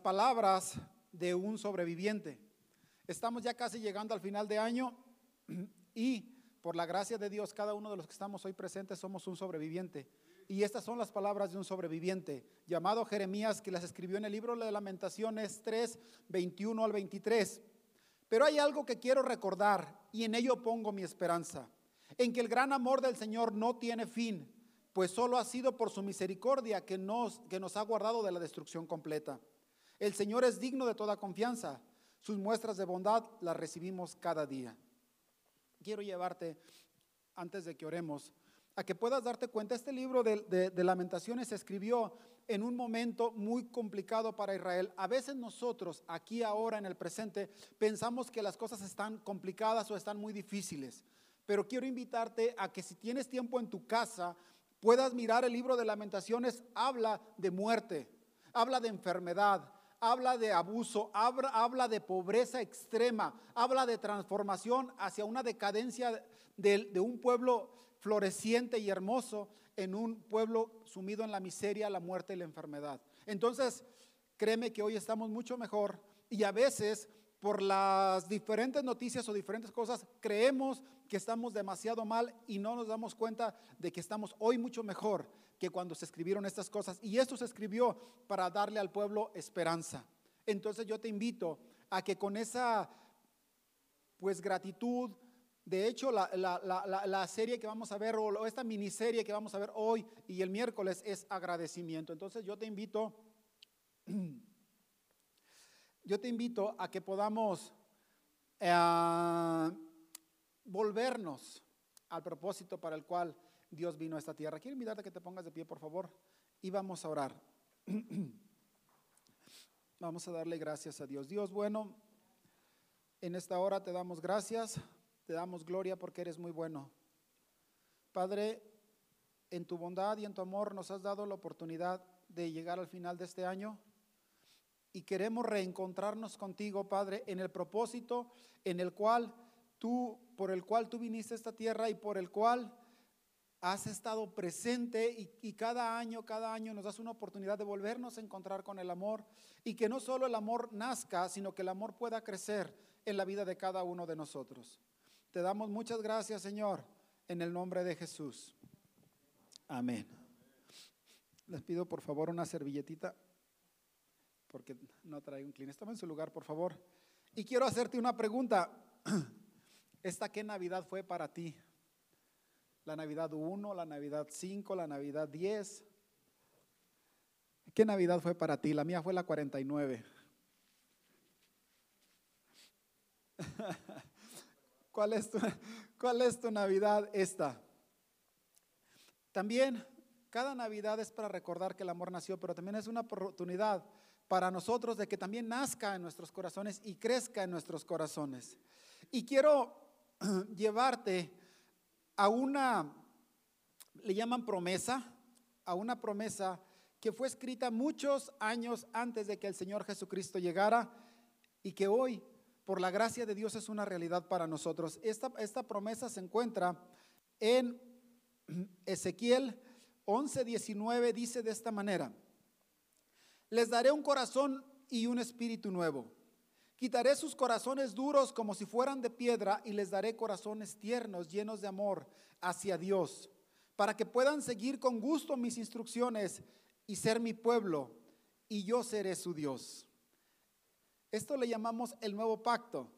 palabras de un sobreviviente. Estamos ya casi llegando al final de año y por la gracia de Dios, cada uno de los que estamos hoy presentes somos un sobreviviente. Y estas son las palabras de un sobreviviente llamado Jeremías que las escribió en el libro de Lamentaciones 3, 21 al 23. Pero hay algo que quiero recordar y en ello pongo mi esperanza, en que el gran amor del Señor no tiene fin, pues solo ha sido por su misericordia que nos, que nos ha guardado de la destrucción completa. El Señor es digno de toda confianza, sus muestras de bondad las recibimos cada día. Quiero llevarte, antes de que oremos, a que puedas darte cuenta, este libro de, lamentaciones se escribió en un momento muy complicado para Israel. A veces nosotros, aquí ahora en el presente, pensamos que las cosas están complicadas o están muy difíciles. Pero quiero invitarte a que si tienes tiempo en tu casa, puedas mirar el libro de lamentaciones. Habla de muerte, habla de enfermedad, habla de abuso, habla, de pobreza extrema, habla de transformación hacia una decadencia de, de un pueblo floreciente y hermoso en un pueblo sumido en la miseria, la muerte y la enfermedad. Entonces, créeme que hoy estamos mucho mejor y a veces por las diferentes noticias o diferentes cosas creemos que estamos demasiado mal y no nos damos cuenta de que estamos hoy mucho mejor que cuando se escribieron estas cosas. Y esto se escribió para darle al pueblo esperanza. Entonces yo te invito a que con esa pues gratitud, de hecho, la, serie que vamos a ver, o esta miniserie que vamos a ver hoy y el miércoles es agradecimiento. Entonces yo te invito, yo te invito a que podamos eh, volvernos al propósito para el cual Dios vino a esta tierra. Quiero invitarte a que te pongas de pie, por favor, y vamos a orar. vamos a darle gracias a Dios. Dios bueno, en esta hora te damos gracias te damos gloria porque eres muy bueno. Padre, en tu bondad y en tu amor nos has dado la oportunidad de llegar al final de este año y queremos reencontrarnos contigo, Padre, en el propósito en el cual tú, por el cual tú viniste a esta tierra y por el cual has estado presente y, cada año, cada año nos das una oportunidad de volvernos a encontrar con el amor y que no solo el amor nazca, sino que el amor pueda crecer en la vida de cada uno de nosotros. Te damos muchas gracias, Señor, en el nombre de Jesús. Amén. Les pido por favor una servilletita, porque no traigo un clean. Estaba en su lugar, por favor. Y quiero hacerte una pregunta. ¿Esta qué Navidad fue para ti? ¿La Navidad 1, la Navidad 5, la Navidad 10? ¿Qué Navidad fue para ti? La mía fue la 49. ¿Cuál es tu, cuál es tu Navidad esta? También cada Navidad es para recordar que el amor nació, pero también es una oportunidad para nosotros de que también nazca en nuestros corazones y crezca en nuestros corazones. Y quiero llevarte a una, le llaman promesa, a una promesa que fue escrita muchos años antes de que el Señor Jesucristo llegara y que hoy por la gracia de Dios es una realidad para nosotros. Esta, esta promesa se encuentra en Ezequiel 11, 19, dice de esta manera, les daré un corazón y un espíritu nuevo. Quitaré sus corazones duros como si fueran de piedra y les daré corazones tiernos, llenos de amor hacia Dios, para que puedan seguir con gusto mis instrucciones y ser mi pueblo, y yo seré su Dios. Esto le llamamos el nuevo pacto.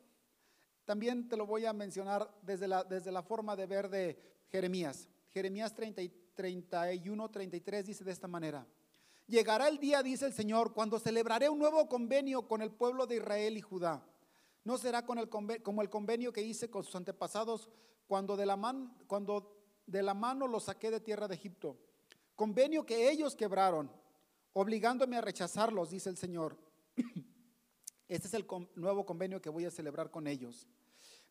También te lo voy a mencionar desde la, desde la forma de ver de Jeremías. Jeremías 30, 31, 33 dice de esta manera. Llegará el día, dice el Señor, cuando celebraré un nuevo convenio con el pueblo de Israel y Judá. No será como el convenio que hice con sus antepasados cuando de, la cuando de la mano los saqué de tierra de Egipto. Convenio que ellos quebraron, obligándome a rechazarlos, dice el Señor. Este es el nuevo convenio que voy a celebrar con ellos.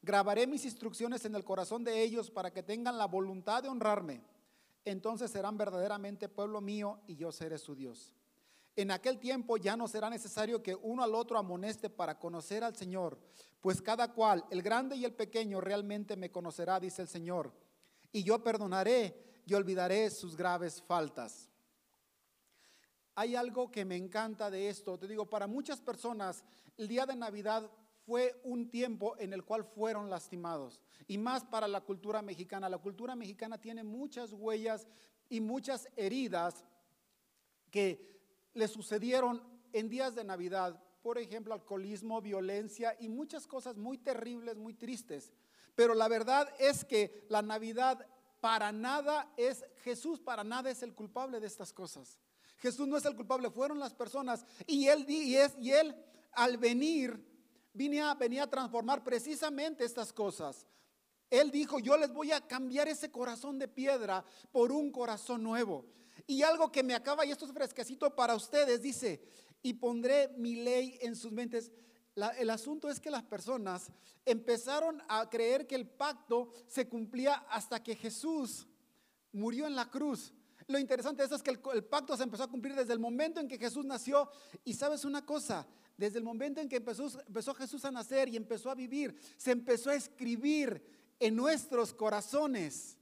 Grabaré mis instrucciones en el corazón de ellos para que tengan la voluntad de honrarme. Entonces serán verdaderamente pueblo mío y yo seré su Dios. En aquel tiempo ya no será necesario que uno al otro amoneste para conocer al Señor, pues cada cual, el grande y el pequeño, realmente me conocerá, dice el Señor. Y yo perdonaré y olvidaré sus graves faltas. hay algo que me encanta de esto. Te digo, para muchas personas el día de Navidad fue un tiempo en el cual fueron lastimados. Y más para la cultura mexicana. La cultura mexicana tiene muchas huellas y muchas heridas que le sucedieron en días de Navidad. Por ejemplo, alcoholismo, violencia y muchas cosas muy terribles, muy tristes. Pero la verdad es que la Navidad para nada es, Jesús para nada es el culpable de estas cosas. Jesús no es el culpable, fueron las personas. Y él, y es, y él al venir, venía, a transformar precisamente estas cosas. Él dijo, yo les voy a cambiar ese corazón de piedra por un corazón nuevo. Y algo que me acaba, y esto es fresquecito para ustedes, dice, y pondré mi ley en sus mentes. el asunto es que las personas empezaron a creer que el pacto se cumplía hasta que Jesús murió en la cruz. Lo interesante es que el, pacto se empezó a cumplir desde el momento en que Jesús nació. Y sabes una cosa, desde el momento en que empezó, Jesús a nacer y empezó a vivir, se empezó a escribir en nuestros corazones.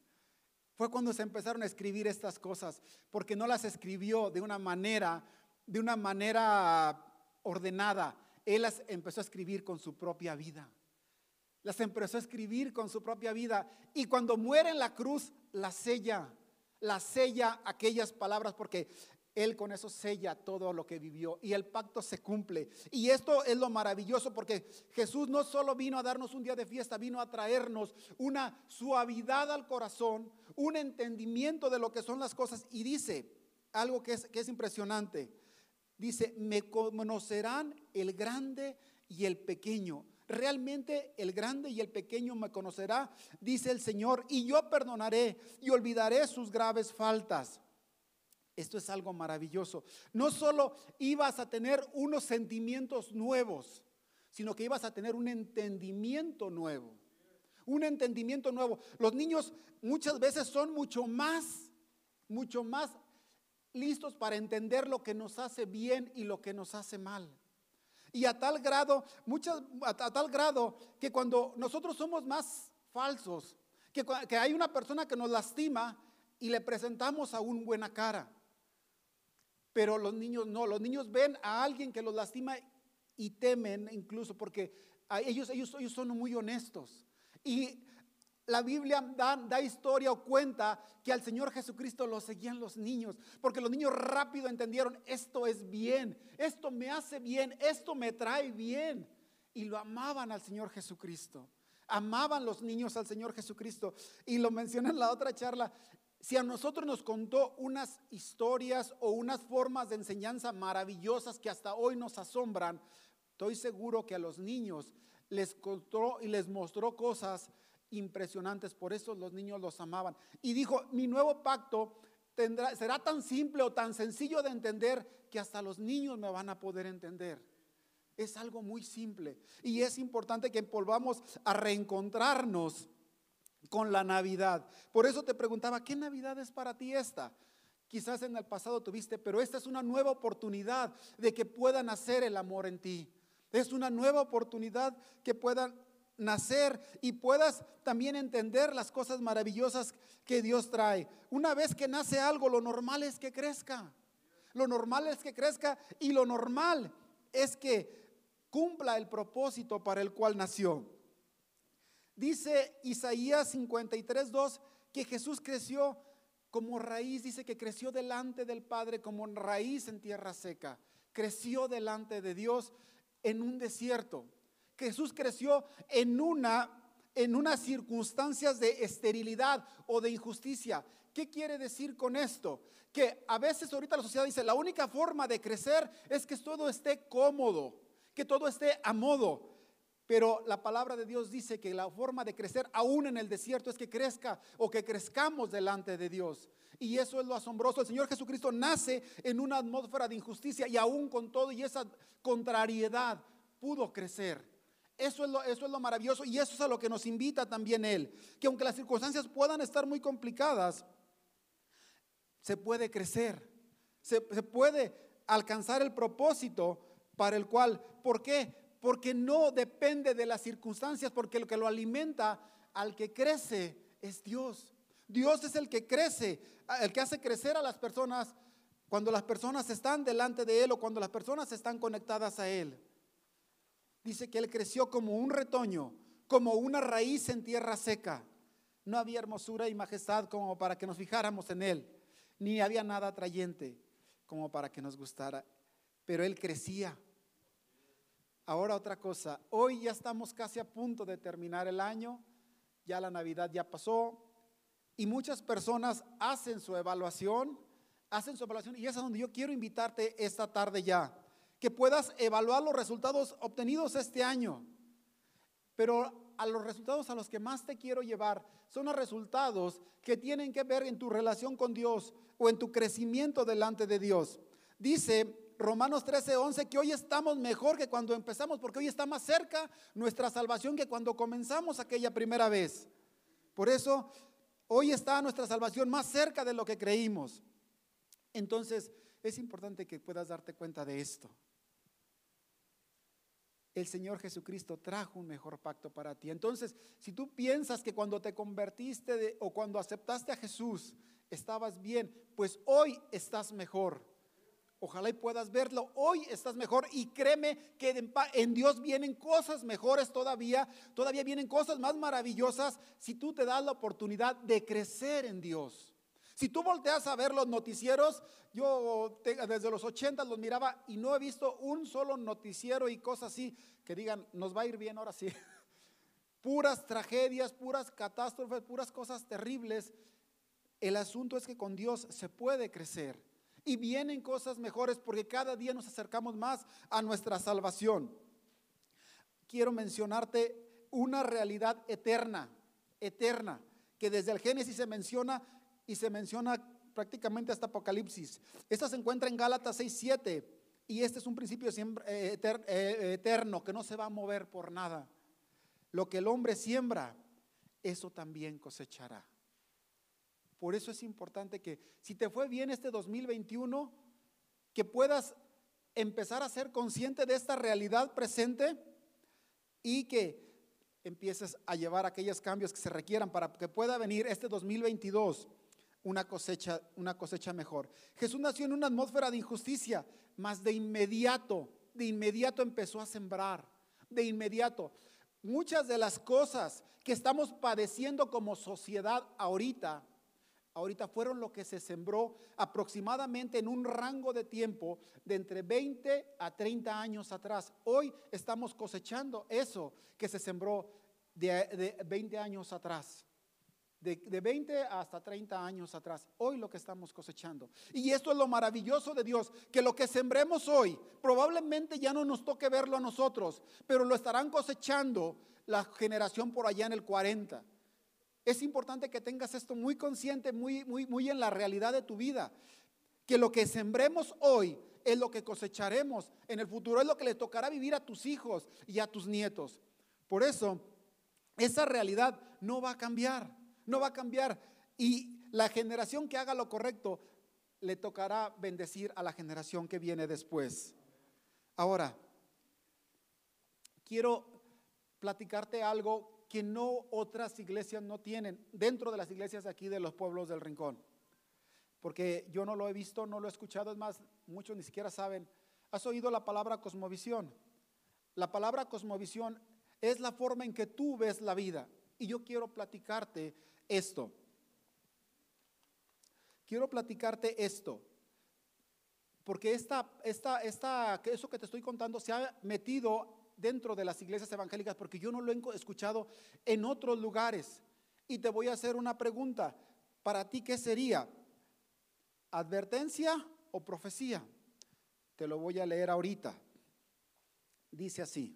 Fue cuando se empezaron a escribir estas cosas, porque no las escribió de una manera, de una manera ordenada. Él las empezó a escribir con su propia vida. Las empezó a escribir con su propia vida. Y cuando muere en la cruz, la sella la sella aquellas palabras porque él con eso sella todo lo que vivió y el pacto se cumple. Y esto es lo maravilloso porque Jesús no solo vino a darnos un día de fiesta, vino a traernos una suavidad al corazón, un entendimiento de lo que son las cosas. Y dice algo que es, que es impresionante. Dice, me conocerán el grande y el pequeño. Realmente el grande y el pequeño me conocerá, dice el Señor, y yo perdonaré y olvidaré sus graves faltas. Esto es algo maravilloso. No solo ibas a tener unos sentimientos nuevos, sino que ibas a tener un entendimiento nuevo. Un entendimiento nuevo. Los niños muchas veces son mucho más, mucho más listos para entender lo que nos hace bien y lo que nos hace mal. Y a tal grado, muchas, a, tal grado que cuando nosotros somos más falsos, que, que hay una persona que nos lastima y le presentamos a un buena cara. Pero los niños no, los niños ven a alguien que los lastima y temen incluso porque ellos, ellos, ellos son muy honestos. Y la Biblia da, historia o cuenta que al Señor Jesucristo lo seguían los niños, porque los niños rápido entendieron, esto es bien, esto me hace bien, esto me trae bien. Y lo amaban al Señor Jesucristo. Amaban los niños al Señor Jesucristo. Y lo mencioné en la otra charla. Si a nosotros nos contó unas historias o unas formas de enseñanza maravillosas que hasta hoy nos asombran, estoy seguro que a los niños les contó y les mostró cosas impresionantes, por eso los niños los amaban. Y dijo, mi nuevo pacto será tan simple o tan sencillo de entender que hasta los niños me van a poder entender. Es algo muy simple y es importante que volvamos a reencontrarnos con la Navidad. Por eso te preguntaba, ¿qué Navidad es para ti esta? Quizás en el pasado tuviste, pero esta es una nueva oportunidad de que pueda nacer el amor en ti. Es una nueva oportunidad que puedan nacer y puedas también entender las cosas maravillosas que Dios trae. Una vez que nace algo, lo normal es que crezca. Lo normal es que crezca y lo normal es que cumpla el propósito para el cual nació. Dice Isaías 53, 2 que Jesús creció como raíz, dice que creció delante del Padre como raíz en tierra seca. Creció delante de Dios en un desierto. Jesús creció en una en unas circunstancias de esterilidad o de injusticia. ¿Qué quiere decir con esto? Que a veces ahorita la sociedad dice, la única forma de crecer es que todo esté cómodo, que todo esté a modo. Pero la palabra de Dios dice que la forma de crecer aún en el desierto es que crezca o que crezcamos delante de Dios. Y eso es lo asombroso. El Señor Jesucristo nace en una atmósfera de injusticia y aún con todo y esa contrariedad pudo crecer. Eso es, lo, eso es lo maravilloso y eso es a lo que nos invita también Él. Que aunque las circunstancias puedan estar muy complicadas, se puede crecer, se, puede alcanzar el propósito para el cual, ¿por qué? Porque no depende de las circunstancias, porque lo que lo alimenta al que crece es Dios. Dios es el que crece, el que hace crecer a las personas Cuando las personas están delante de Él o cuando las personas están conectadas a Él. Dice que Él creció como un retoño, como una raíz en tierra seca. No había hermosura y majestad como para que nos fijáramos en Él, ni había nada atrayente como para que nos gustara, pero Él crecía. Ahora otra cosa, hoy ya estamos casi a punto de terminar el año, ya la Navidad ya pasó y muchas personas hacen su evaluación, hacen su evaluación y es a donde yo quiero invitarte esta tarde ya, que puedas evaluar los resultados obtenidos este año. Pero a los resultados a los que más te quiero llevar son los resultados que tienen que ver en tu relación con Dios o en tu crecimiento delante de Dios. Dice Romanos 13, 11 que hoy estamos mejor que cuando empezamos, porque hoy está más cerca nuestra salvación que cuando comenzamos aquella primera vez. Por eso, hoy está nuestra salvación más cerca de lo que creímos. Entonces, es importante que puedas darte cuenta de esto el Señor Jesucristo trajo un mejor pacto para ti. Entonces, si tú piensas que cuando te convertiste o cuando aceptaste a Jesús estabas bien, pues hoy estás mejor. Ojalá y puedas verlo. Hoy estás mejor y créeme que en Dios vienen cosas mejores todavía. Todavía vienen cosas más maravillosas si tú te das la oportunidad de crecer en Dios. Si tú volteas a ver los noticieros, yo desde los 80 los miraba y no he visto un solo noticiero y cosas así que digan, nos va a ir bien ahora sí. puras tragedias, puras catástrofes, puras cosas terribles. El asunto es que con Dios se puede crecer y vienen cosas mejores porque cada día nos acercamos más a nuestra salvación. Quiero mencionarte una realidad eterna, eterna, que desde el Génesis se menciona y se menciona prácticamente hasta Apocalipsis. Esta se encuentra en Gálatas 6, 7 y este es un principio eh, eh, eterno que no se va a mover por nada. Lo que el hombre siembra, eso también cosechará. Por eso es importante que si te fue bien este 2021, que puedas empezar a ser consciente de esta realidad presente y que empieces a llevar aquellos cambios que se requieran para que pueda venir este 2022 una cosecha, una cosecha mejor. Jesús nació en una atmósfera de injusticia, mas de inmediato, de inmediato empezó a sembrar, de inmediato. Muchas de las cosas que estamos padeciendo como sociedad ahorita, ahorita fueron lo que se sembró aproximadamente en un rango de tiempo de entre 20 a 30 años atrás. Hoy estamos cosechando eso que se sembró de, de 20 años atrás de, 20 hasta 30 años atrás, hoy lo que estamos cosechando. Y esto es lo maravilloso de Dios, que lo que sembremos hoy probablemente ya no nos toque verlo a nosotros, pero lo estarán cosechando la generación por allá en el 40. Es importante que tengas esto muy consciente, muy, muy, muy en la realidad de tu vida, que lo que sembremos hoy es lo que cosecharemos en el futuro, es lo que le tocará vivir a tus hijos y a tus nietos. Por eso, esa realidad no va a cambiar no va a cambiar. Y la generación que haga lo correcto le tocará bendecir a la generación que viene después. Ahora, quiero platicarte algo que no otras iglesias no tienen dentro de las iglesias aquí de los pueblos del rincón. Porque yo no lo he visto, no lo he escuchado, es más, muchos ni siquiera saben. ¿Has oído la palabra cosmovisión? La palabra cosmovisión es la forma en que tú ves la vida. Y yo quiero platicarte esto. Quiero platicarte esto. Porque esta, esta, esta, eso que te estoy contando se ha metido dentro de las iglesias evangélicas porque yo no lo he escuchado en otros lugares. Y te voy a hacer una pregunta. Para ti, ¿qué sería? ¿Advertencia o profecía? Te lo voy a leer ahorita. Dice así.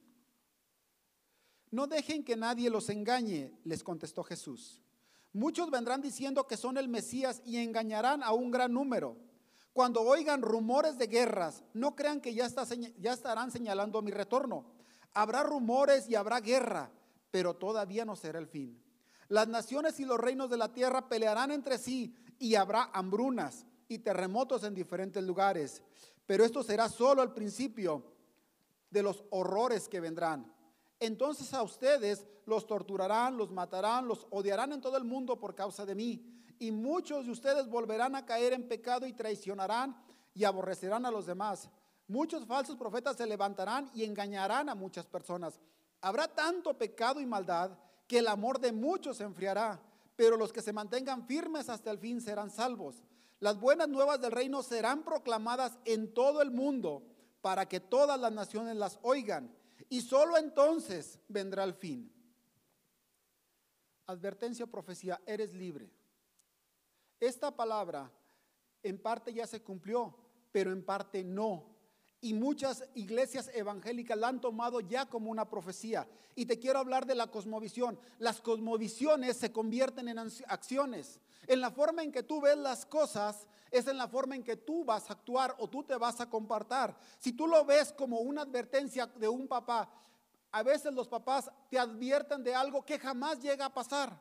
No dejen que nadie los engañe, les contestó Jesús. Muchos vendrán diciendo que son el Mesías y engañarán a un gran número. Cuando oigan rumores de guerras, no crean que ya, ya estarán señalando mi retorno. Habrá rumores y habrá guerra, pero todavía no será el fin. Las naciones y los reinos de la tierra pelearán entre sí y habrá hambrunas y terremotos en diferentes lugares. Pero esto será solo el principio de los horrores que vendrán entonces a ustedes los torturarán, los matarán, los odiarán en todo el mundo por causa de mí. Y muchos de ustedes volverán a caer en pecado y traicionarán y aborrecerán a los demás. Muchos falsos profetas se levantarán y engañarán a muchas personas. Habrá tanto pecado y maldad que el amor de muchos se enfriará, pero los que se mantengan firmes hasta el fin serán salvos. Las buenas nuevas del reino serán proclamadas en todo el mundo para que todas las naciones las oigan y solo entonces vendrá el fin. Advertencia o profecía, eres libre. Esta palabra en parte ya se cumplió, pero en parte no. Y muchas iglesias evangélicas la han tomado ya como una profecía. Y te quiero hablar de la cosmovisión. Las cosmovisiones se convierten en acciones. En la forma en que tú ves las cosas es en la forma en que tú vas a actuar o tú te vas a compartir. Si tú lo ves como una advertencia de un papá, a veces los papás te advierten de algo que jamás llega a pasar.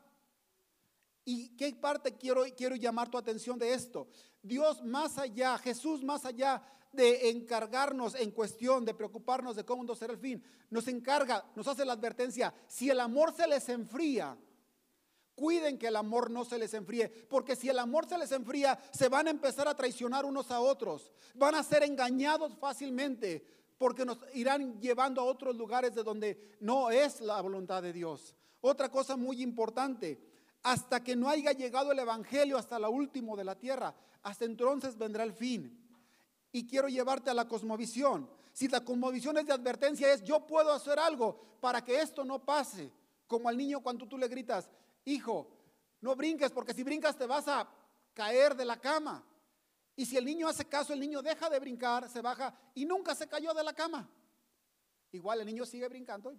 ¿Y qué parte quiero, quiero llamar tu atención de esto? Dios más allá, Jesús más allá de encargarnos en cuestión, de preocuparnos de cómo será el fin, nos encarga, nos hace la advertencia, si el amor se les enfría, cuiden que el amor no se les enfríe, porque si el amor se les enfría, se van a empezar a traicionar unos a otros, van a ser engañados fácilmente, porque nos irán llevando a otros lugares de donde no es la voluntad de Dios. Otra cosa muy importante, hasta que no haya llegado el Evangelio hasta la última de la tierra, hasta entonces vendrá el fin y quiero llevarte a la cosmovisión. Si la cosmovisión es de advertencia, es yo puedo hacer algo para que esto no pase. Como al niño cuando tú le gritas, hijo, no brinques porque si brincas te vas a caer de la cama. Y si el niño hace caso, el niño deja de brincar, se baja y nunca se cayó de la cama. Igual el niño sigue brincando,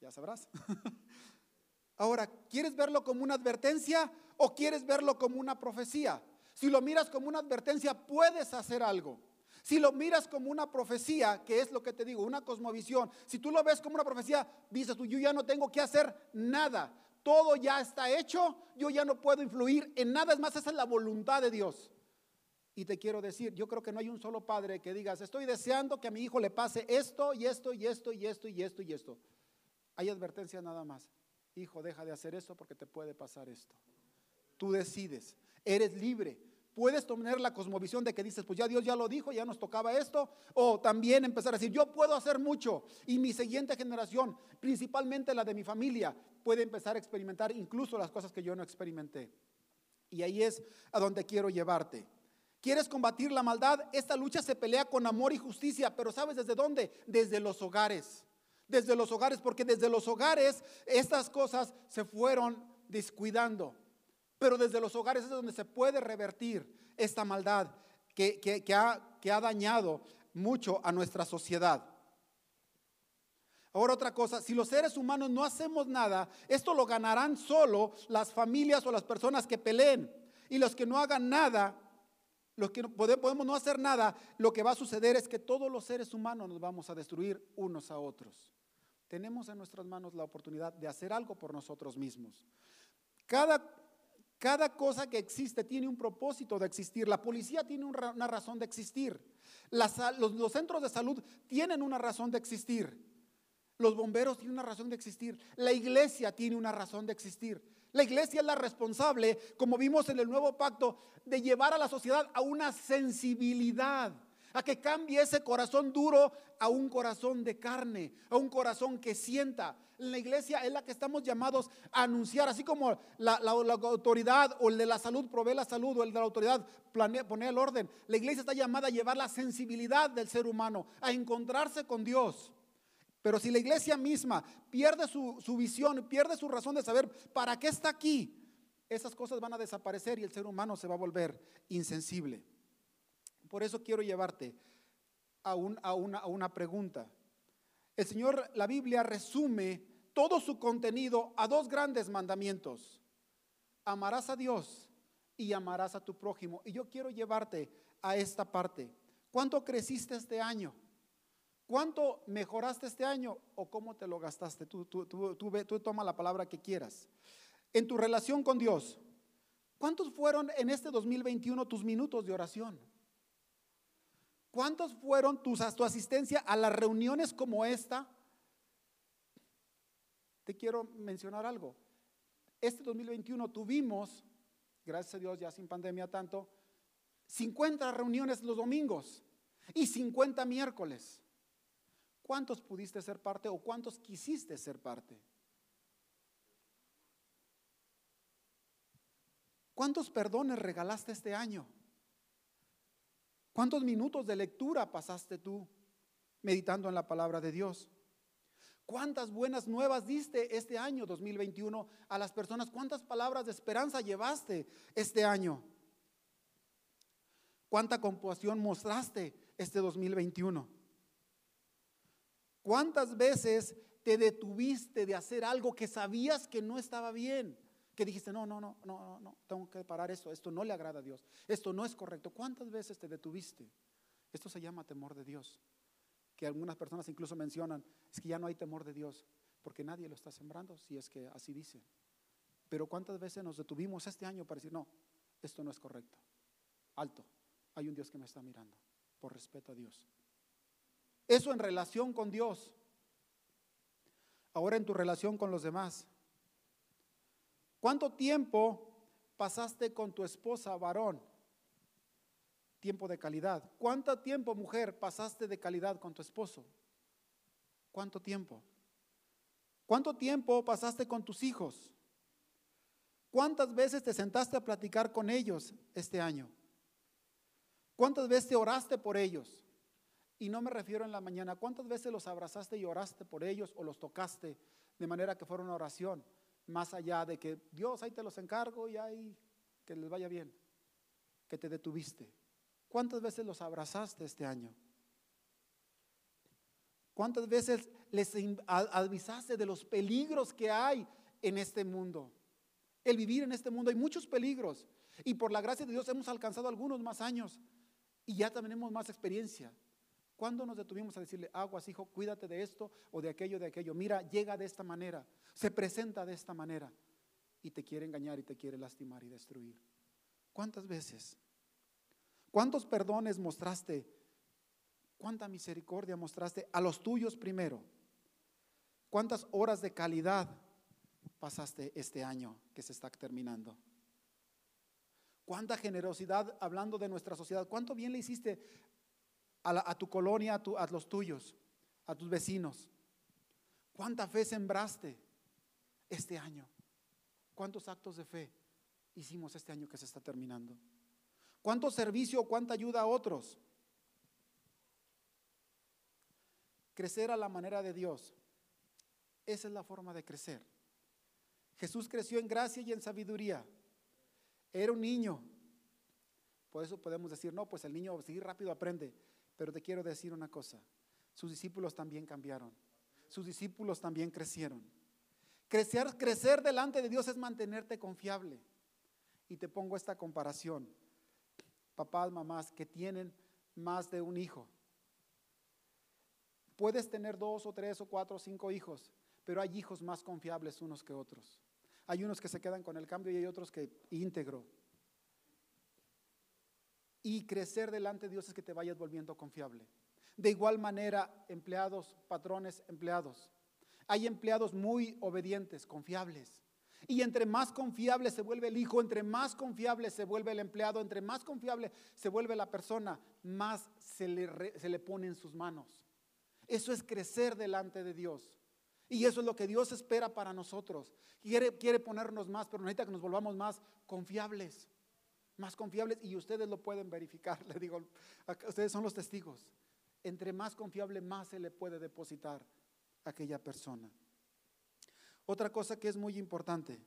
ya sabrás. Ahora, ¿quieres verlo como una advertencia o quieres verlo como una profecía? Si lo miras como una advertencia, puedes hacer algo. Si lo miras como una profecía, que es lo que te digo, una cosmovisión, si tú lo ves como una profecía, dices tú, yo ya no tengo que hacer nada, todo ya está hecho, yo ya no puedo influir en nada, es más, esa es la voluntad de Dios. Y te quiero decir, yo creo que no hay un solo padre que digas, estoy deseando que a mi hijo le pase esto y esto y esto y esto y esto y esto. Hay advertencia nada más. Hijo, deja de hacer esto porque te puede pasar esto. Tú decides, eres libre. Puedes tener la cosmovisión de que dices, pues ya Dios ya lo dijo, ya nos tocaba esto. O también empezar a decir, yo puedo hacer mucho. Y mi siguiente generación, principalmente la de mi familia, puede empezar a experimentar incluso las cosas que yo no experimenté. Y ahí es a donde quiero llevarte. ¿Quieres combatir la maldad? Esta lucha se pelea con amor y justicia, pero ¿sabes desde dónde? Desde los hogares. Desde los hogares, porque desde los hogares estas cosas se fueron descuidando. Pero desde los hogares es donde se puede revertir esta maldad que, ha, que ha dañado mucho a nuestra sociedad. Ahora otra cosa, si los seres humanos no hacemos nada, esto lo ganarán solo las familias o las personas que peleen. Y los que no hagan nada, los que podemos no hacer nada, lo que va a suceder es que todos los seres humanos nos vamos a destruir unos a otros. Tenemos en nuestras manos la oportunidad de hacer algo por nosotros mismos. Cada cada cosa que existe tiene un propósito de existir. La policía tiene una razón de existir. los, centros de salud tienen una razón de existir. Los bomberos tienen una razón de existir. La iglesia tiene una razón de existir. La iglesia es la responsable, como vimos en el nuevo pacto, de llevar a la sociedad a una sensibilidad a que cambie ese corazón duro a un corazón de carne, a un corazón que sienta. La iglesia es la que estamos llamados a anunciar, así como la, autoridad o el de la salud provee la salud o el de la autoridad pone el orden. La iglesia está llamada a llevar la sensibilidad del ser humano, a encontrarse con Dios. Pero si la iglesia misma pierde su, su visión, pierde su razón de saber para qué está aquí, esas cosas van a desaparecer y el ser humano se va a volver insensible. Por eso quiero llevarte a, una, pregunta. El Señor, la Biblia resume todo su contenido a dos grandes mandamientos. Amarás a Dios y amarás a tu prójimo. Y yo quiero llevarte a esta parte. ¿Cuánto creciste este año? ¿Cuánto mejoraste este año o cómo te lo gastaste? Tú, tú, tú, tú, toma la palabra que quieras. En tu relación con Dios, ¿cuántos fueron en este 2021 tus minutos de oración? ¿Cuántos fueron tus, tu asistencia a las reuniones como esta? Te quiero mencionar algo. Este 2021 tuvimos, gracias a Dios ya sin pandemia tanto, 50 reuniones los domingos y 50 miércoles. ¿Cuántos pudiste ser parte o cuántos quisiste ser parte? ¿Cuántos perdones regalaste este año? ¿Cuántos minutos de lectura pasaste tú meditando en la palabra de Dios? ¿Cuántas buenas nuevas diste este año 2021 a las personas? ¿Cuántas palabras de esperanza llevaste este año? ¿Cuánta compasión mostraste este 2021? ¿Cuántas veces te detuviste de hacer algo que sabías que no estaba bien? Que dijiste, no, no, no, no, no, tengo que parar esto, esto no le agrada a Dios, esto no es correcto. ¿Cuántas veces te detuviste? Esto se llama temor de Dios que algunas personas incluso mencionan, es que ya no hay temor de Dios, porque nadie lo está sembrando, si es que así dicen. Pero ¿cuántas veces nos detuvimos este año para decir, no, esto no es correcto? Alto, hay un Dios que me está mirando, por respeto a Dios. Eso en relación con Dios. Ahora en tu relación con los demás. ¿Cuánto tiempo pasaste con tu esposa varón? tiempo de calidad. ¿Cuánto tiempo, mujer, pasaste de calidad con tu esposo? ¿Cuánto tiempo? ¿Cuánto tiempo pasaste con tus hijos? ¿Cuántas veces te sentaste a platicar con ellos este año? ¿Cuántas veces te oraste por ellos? Y no me refiero en la mañana, ¿cuántas veces los abrazaste y oraste por ellos o los tocaste de manera que fuera una oración? Más allá de que Dios, ahí te los encargo y ahí que les vaya bien, que te detuviste. ¿Cuántas veces los abrazaste este año? ¿Cuántas veces les avisaste de los peligros que hay en este mundo? El vivir en este mundo hay muchos peligros y por la gracia de Dios hemos alcanzado algunos más años y ya tenemos más experiencia. ¿Cuándo nos detuvimos a decirle, aguas, hijo, cuídate de esto o de aquello, de aquello? Mira, llega de esta manera, se presenta de esta manera y te quiere engañar y te quiere lastimar y destruir. ¿Cuántas veces? ¿Cuántos perdones mostraste? ¿Cuánta misericordia mostraste a los tuyos primero? ¿Cuántas horas de calidad pasaste este año que se está terminando? ¿Cuánta generosidad hablando de nuestra sociedad? ¿Cuánto bien le hiciste a, tu colonia, a, los tuyos, a tus vecinos? ¿Cuánta fe sembraste este año? ¿Cuántos actos de fe hicimos este año que se está terminando? ¿Cuánto servicio, cuánta ayuda a otros? Crecer a la manera de Dios. Esa es la forma de crecer. Jesús creció en gracia y en sabiduría. Era un niño. Por eso podemos decir, no, pues el niño sí rápido aprende. Pero te quiero decir una cosa. Sus discípulos también cambiaron. Sus discípulos también crecieron. Crecer, crecer delante de Dios es mantenerte confiable. Y te pongo esta comparación papás, mamás que tienen más de un hijo. Puedes tener dos o tres o cuatro o cinco hijos, pero hay hijos más confiables unos que otros. Hay unos que se quedan con el cambio y hay otros que íntegro. Y crecer delante de Dios es que te vayas volviendo confiable. De igual manera, empleados, patrones, empleados. Hay empleados muy obedientes, confiables. Y entre más confiable se vuelve el hijo, entre más confiable se vuelve el empleado, entre más confiable se vuelve la persona, más se le, se le pone en sus manos. Eso es crecer delante de Dios. Y eso es lo que Dios espera para nosotros. Quiere, quiere ponernos más, pero necesita que nos volvamos más confiables. Más confiables. Y ustedes lo pueden verificar. Le digo, ustedes son los testigos. Entre más confiable, más se le puede depositar a aquella persona. Otra cosa que es muy importante.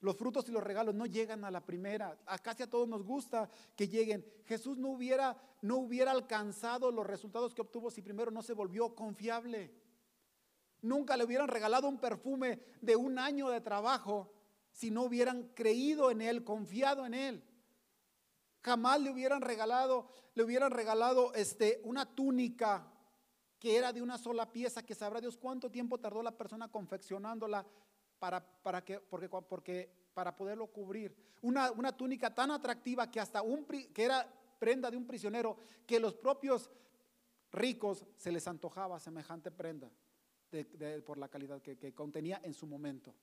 Los frutos y los regalos no llegan a la primera. A casi a todos nos gusta que lleguen. Jesús no hubiera, no hubiera alcanzado los resultados que obtuvo si primero no se volvió confiable. Nunca le hubieran regalado un perfume de un año de trabajo si no hubieran creído en él, confiado en él. Jamás le hubieran regalado, le hubieran regalado este, una túnica que era de una sola pieza, que sabrá Dios cuánto tiempo tardó la persona confeccionándola para, para, que, porque, porque, para poderlo cubrir. Una, una túnica tan atractiva que hasta un, que era prenda de un prisionero, que los propios ricos se les antojaba semejante prenda por la calidad que, que contenía en su momento.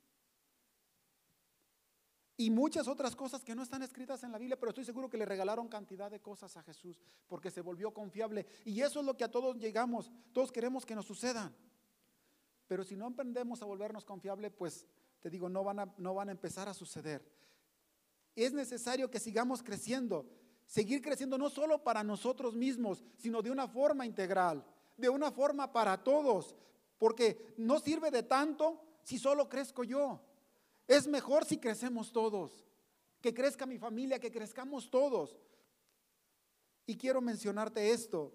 Y muchas otras cosas que no están escritas en la Biblia, pero estoy seguro que le regalaron cantidad de cosas a Jesús porque se volvió confiable. Y eso es lo que a todos llegamos, todos queremos que nos sucedan. Pero si no aprendemos a volvernos confiable, pues te digo, no van a, no van a empezar a suceder. Es necesario que sigamos creciendo, seguir creciendo no solo para nosotros mismos, sino de una forma integral, de una forma para todos, porque no sirve de tanto si solo crezco yo. Es mejor si crecemos todos, que crezca mi familia, que crezcamos todos. Y quiero mencionarte esto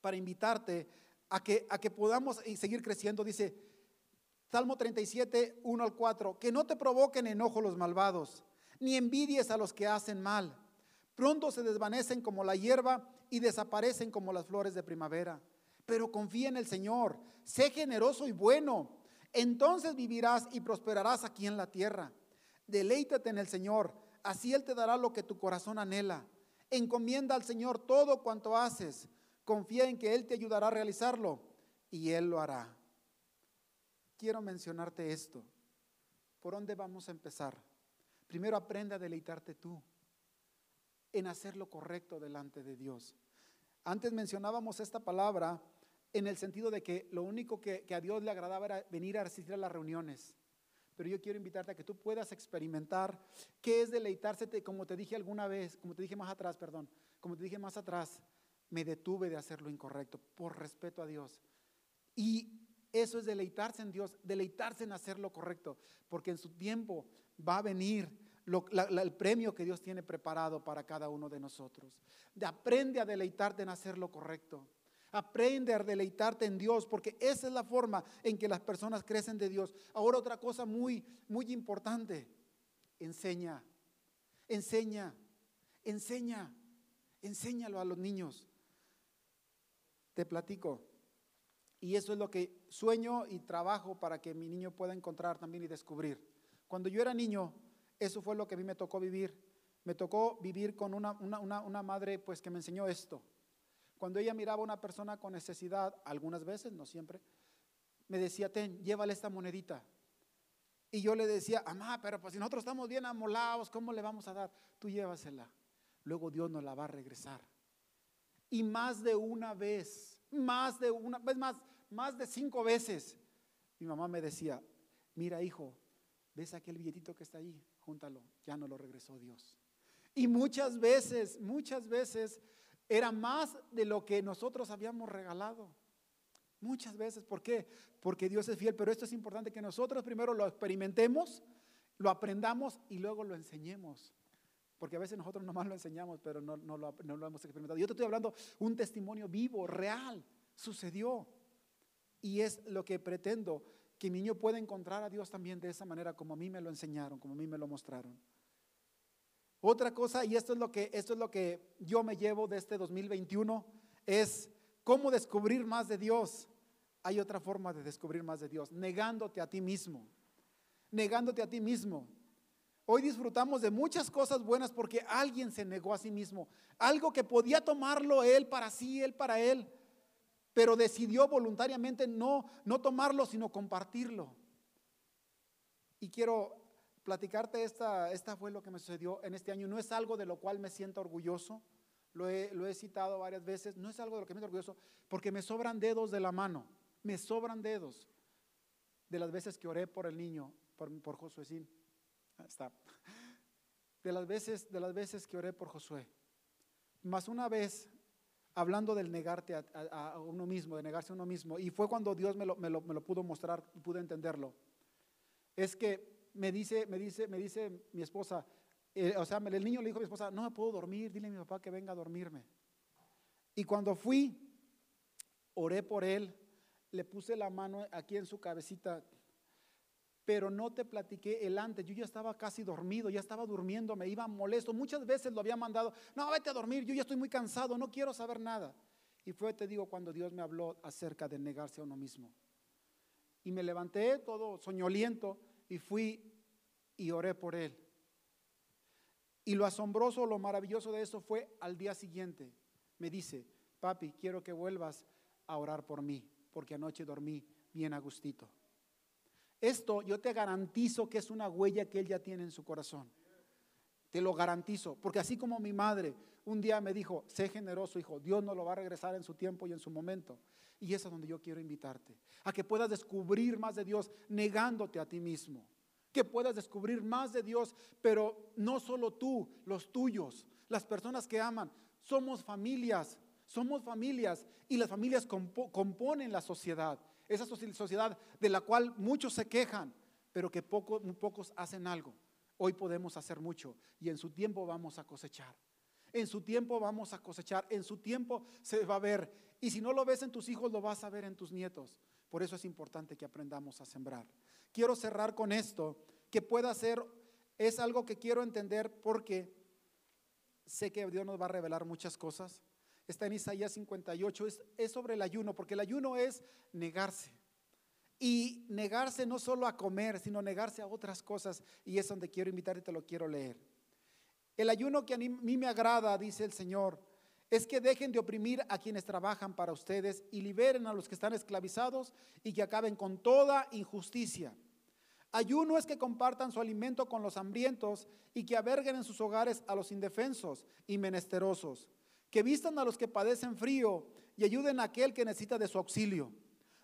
para invitarte a que, a que podamos seguir creciendo. Dice Salmo 37, 1 al 4, que no te provoquen enojo los malvados, ni envidies a los que hacen mal. Pronto se desvanecen como la hierba y desaparecen como las flores de primavera. Pero confía en el Señor, sé generoso y bueno entonces vivirás y prosperarás aquí en la tierra. Deleítate en el Señor, así Él te dará lo que tu corazón anhela. Encomienda al Señor todo cuanto haces. Confía en que Él te ayudará a realizarlo y Él lo hará. Quiero mencionarte esto. ¿Por dónde vamos a empezar? Primero aprende a deleitarte tú en hacer lo correcto delante de Dios. Antes mencionábamos esta palabra en el sentido de que lo único que, a Dios le agradaba era venir a asistir a las reuniones. Pero yo quiero invitarte a que tú puedas experimentar qué es deleitarse, como te dije alguna vez, como te dije más atrás, perdón, como te dije más atrás, me detuve de hacer lo incorrecto por respeto a Dios. Y eso es deleitarse en Dios, deleitarse en hacer lo correcto, porque en su tiempo va a venir el premio que Dios tiene preparado para cada uno de nosotros. De aprende a deleitarte en hacer lo correcto. Aprende a deleitarte en Dios, porque esa es la forma en que las personas crecen de Dios. Ahora otra cosa muy, muy importante, enseña, enseña, enseña, enséñalo a los niños. Te platico. Y eso es lo que sueño y trabajo para que mi niño pueda encontrar también y descubrir. Cuando yo era niño, eso fue lo que a mí me tocó vivir. Me tocó vivir con una, una, una madre pues que me enseñó esto. Cuando ella miraba a una persona con necesidad, algunas veces, no siempre, me decía, ten, llévale esta monedita. Y yo le decía, amá, pero pues si nosotros estamos bien amolados, ¿cómo le vamos a dar? Tú llévasela. Luego Dios nos la va a regresar. Y más de una vez, más de una vez más, más de cinco veces, mi mamá me decía, mira hijo, ¿ves aquel billetito que está ahí? Júntalo, ya no lo regresó Dios. Y muchas veces, muchas veces era más de lo que nosotros habíamos regalado. Muchas veces. ¿Por qué? Porque Dios es fiel. Pero esto es importante que nosotros primero lo experimentemos, lo aprendamos y luego lo enseñemos. Porque a veces nosotros nomás lo enseñamos, pero no, lo, no lo hemos experimentado. Yo te estoy hablando un testimonio vivo, real. Sucedió. Y es lo que pretendo, que mi niño pueda encontrar a Dios también de esa manera como a mí me lo enseñaron, como a mí me lo mostraron. Otra cosa, y esto es lo que, esto es lo que yo me llevo de este 2021, es cómo descubrir más de Dios. Hay otra forma de descubrir más de Dios, negándote a ti mismo, negándote a ti mismo. Hoy disfrutamos de muchas cosas buenas porque alguien se negó a sí mismo, algo que podía tomarlo él para sí, él para él, pero decidió voluntariamente no, no tomarlo, sino compartirlo. Y quiero platicarte esta, esta fue lo que me sucedió en este año. No es algo de lo cual me siento orgulloso, lo he, lo he citado varias veces, no es algo de lo que me siento orgulloso, porque me sobran dedos de la mano, me sobran dedos de las veces que oré por el niño, por, por Josué. Está. De las veces, de las veces que oré por Josué. Más una vez, hablando del negarte a, uno mismo, de negarse a uno mismo, y fue cuando Dios me lo, me lo, me lo pudo mostrar, pude entenderlo. Es que me dice, me dice, me dice mi esposa, eh, o sea, el niño le dijo a mi esposa, no me puedo dormir, dile a mi papá que venga a dormirme. Y cuando fui, oré por él, le puse la mano aquí en su cabecita, pero no te platiqué el antes. Yo ya estaba casi dormido, ya estaba durmiendo, me iba molesto. Muchas veces lo había mandado, no, vete a dormir, yo ya estoy muy cansado, no quiero saber nada. Y fue, te digo, cuando Dios me habló acerca de negarse a uno mismo. Y me levanté todo soñoliento y fui y oré por él. Y lo asombroso, lo maravilloso de eso fue al día siguiente. Me dice, papi, quiero que vuelvas a orar por mí, porque anoche dormí bien a gustito. esto yo te garantizo que es una huella que Él ya tiene en su corazón. Te lo garantizo, porque así como mi madre un día me dijo, sé generoso, hijo, Dios no lo va a regresar en su tiempo y en su momento. Y es a donde yo quiero invitarte, a que puedas descubrir más de Dios negándote a ti mismo, que puedas descubrir más de Dios, pero no solo tú, los tuyos, las personas que aman. Somos familias, somos familias y las familias componen la sociedad, esa sociedad de la cual muchos se quejan, pero que pocos hacen algo. Hoy podemos hacer mucho y en su tiempo vamos a cosechar. En su tiempo vamos a cosechar, en su tiempo se va a ver. Y si no lo ves en tus hijos, lo vas a ver en tus nietos. Por eso es importante que aprendamos a sembrar. Quiero cerrar con esto, que pueda ser, es algo que quiero entender porque sé que Dios nos va a revelar muchas cosas. Está en Isaías 58, es, es sobre el ayuno, porque el ayuno es negarse. Y negarse no solo a comer, sino negarse a otras cosas. Y es donde quiero invitarte y te lo quiero leer. El ayuno que a mí me agrada, dice el Señor, es que dejen de oprimir a quienes trabajan para ustedes y liberen a los que están esclavizados y que acaben con toda injusticia. Ayuno es que compartan su alimento con los hambrientos y que aberguen en sus hogares a los indefensos y menesterosos, que vistan a los que padecen frío y ayuden a aquel que necesita de su auxilio.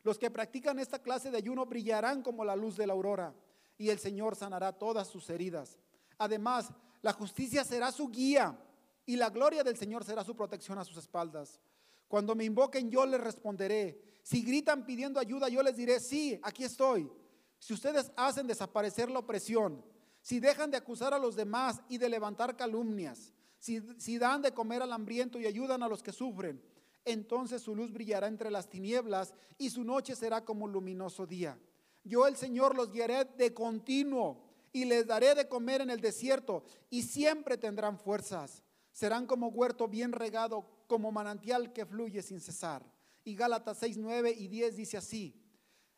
Los que practican esta clase de ayuno brillarán como la luz de la aurora y el Señor sanará todas sus heridas. Además, la justicia será su guía y la gloria del Señor será su protección a sus espaldas. Cuando me invoquen, yo les responderé. Si gritan pidiendo ayuda, yo les diré, sí, aquí estoy. Si ustedes hacen desaparecer la opresión, si dejan de acusar a los demás y de levantar calumnias, si, si dan de comer al hambriento y ayudan a los que sufren, entonces su luz brillará entre las tinieblas y su noche será como luminoso día. Yo el Señor los guiaré de continuo y les daré de comer en el desierto y siempre tendrán fuerzas. Serán como huerto bien regado, como manantial que fluye sin cesar. Y Gálatas 6, 9 y 10 dice así.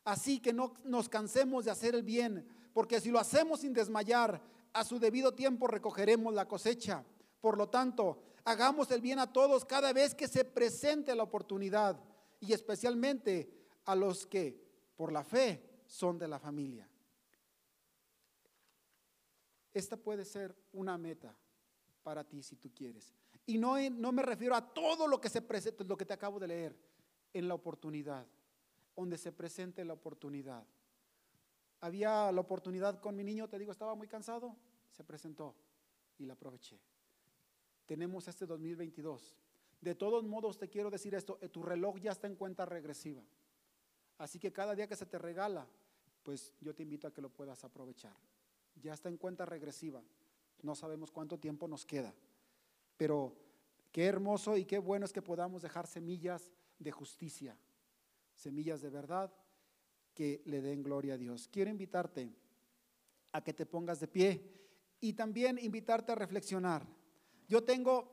Así que no nos cansemos de hacer el bien, porque si lo hacemos sin desmayar, a su debido tiempo recogeremos la cosecha. Por lo tanto, hagamos el bien a todos cada vez que se presente la oportunidad, y especialmente a los que por la fe son de la familia. Esta puede ser una meta para ti si tú quieres. Y no, no me refiero a todo lo que se presente, lo que te acabo de leer, en la oportunidad, donde se presente la oportunidad. Había la oportunidad con mi niño, te digo, estaba muy cansado, se presentó y la aproveché. Tenemos este 2022. De todos modos, te quiero decir esto, eh, tu reloj ya está en cuenta regresiva. Así que cada día que se te regala, pues yo te invito a que lo puedas aprovechar ya está en cuenta regresiva. No sabemos cuánto tiempo nos queda. Pero qué hermoso y qué bueno es que podamos dejar semillas de justicia, semillas de verdad que le den gloria a Dios. Quiero invitarte a que te pongas de pie y también invitarte a reflexionar. Yo tengo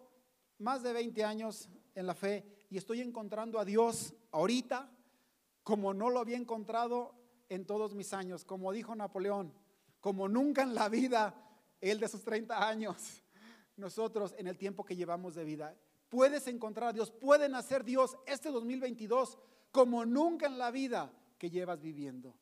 más de 20 años en la fe y estoy encontrando a Dios ahorita como no lo había encontrado en todos mis años. Como dijo Napoleón, como nunca en la vida, él de sus 30 años, nosotros en el tiempo que llevamos de vida. Puedes encontrar a Dios, pueden hacer Dios este 2022 como nunca en la vida que llevas viviendo.